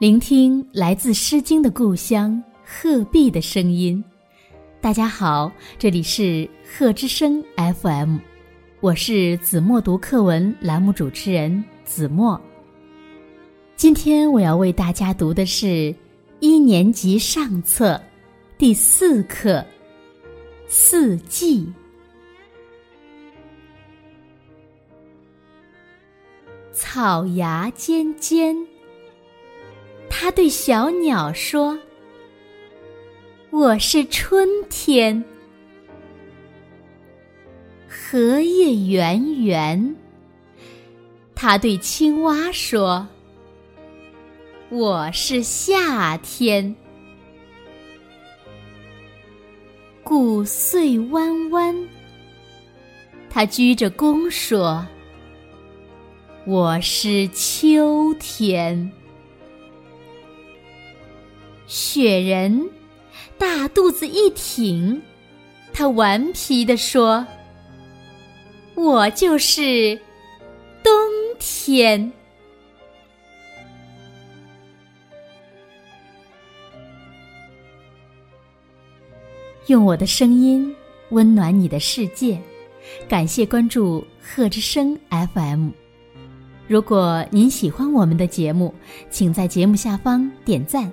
聆听来自《诗经》的故乡鹤壁的声音。大家好，这里是鹤之声 FM，我是子墨读课文栏目主持人子墨。今天我要为大家读的是一年级上册第四课《四季》。草芽尖尖。他对小鸟说：“我是春天。”荷叶圆圆。他对青蛙说：“我是夏天。”谷穗弯弯。他鞠着躬说：“我是秋天。”雪人大肚子一挺，他顽皮地说：“我就是冬天。”用我的声音温暖你的世界，感谢关注贺之声 FM。如果您喜欢我们的节目，请在节目下方点赞。